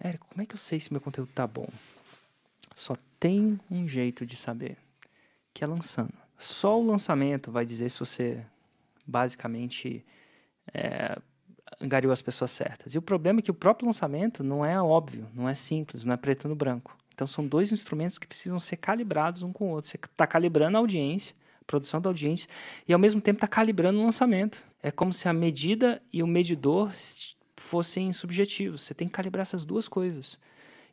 Érico, como é que eu sei se meu conteúdo tá bom? Só tem um jeito de saber, que é lançando. Só o lançamento vai dizer se você basicamente é, angariou as pessoas certas. E o problema é que o próprio lançamento não é óbvio, não é simples, não é preto no branco. Então são dois instrumentos que precisam ser calibrados um com o outro. Você está calibrando a audiência, a produção da audiência, e ao mesmo tempo está calibrando o lançamento. É como se a medida e o medidor fossem subjetivos. Você tem que calibrar essas duas coisas.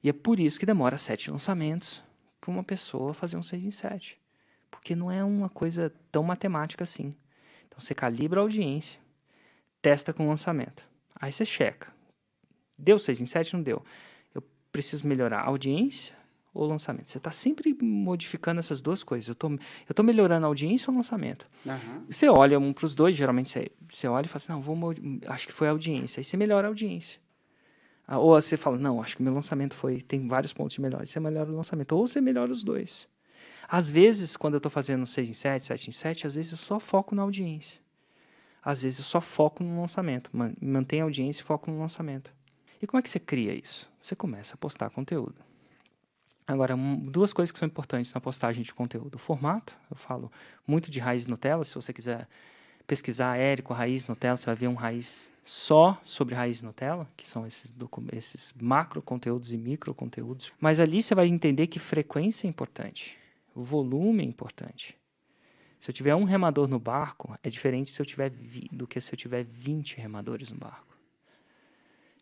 E é por isso que demora sete lançamentos para uma pessoa fazer um 6 em 7. Porque não é uma coisa tão matemática assim. Então você calibra a audiência, testa com o lançamento. Aí você checa. Deu 6 em 7? Não deu. Eu preciso melhorar a audiência ou lançamento. Você está sempre modificando essas duas coisas. Eu estou tô melhorando a audiência ou o lançamento. Uhum. Você olha um para os dois, geralmente você, você olha e fala assim, não, vou, acho que foi a audiência. Aí você melhora a audiência. Ah, ou você fala, não, acho que meu lançamento foi, tem vários pontos de melhora. Você melhora o lançamento. Ou você melhora os dois. Às vezes, quando eu estou fazendo 6 em 7, 7 em 7, às vezes eu só foco na audiência. Às vezes eu só foco no lançamento. Mantém a audiência e foco no lançamento. E como é que você cria isso? Você começa a postar conteúdo. Agora, duas coisas que são importantes na postagem de conteúdo. O formato, eu falo muito de raiz Nutella. Se você quiser pesquisar Érico Raiz Nutella, você vai ver um raiz só sobre raiz Nutella, que são esses, esses macro conteúdos e micro conteúdos. Mas ali você vai entender que frequência é importante, o volume é importante. Se eu tiver um remador no barco, é diferente se eu tiver do que se eu tiver 20 remadores no barco.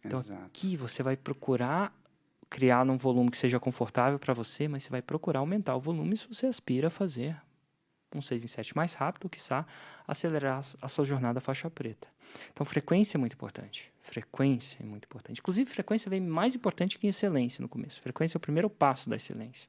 Então Exato. aqui você vai procurar criar num volume que seja confortável para você, mas você vai procurar aumentar o volume se você aspira a fazer um 6 em 7 mais rápido, que está acelerar a sua jornada faixa preta. Então, frequência é muito importante. Frequência é muito importante. Inclusive, frequência vem mais importante que excelência no começo. Frequência é o primeiro passo da excelência.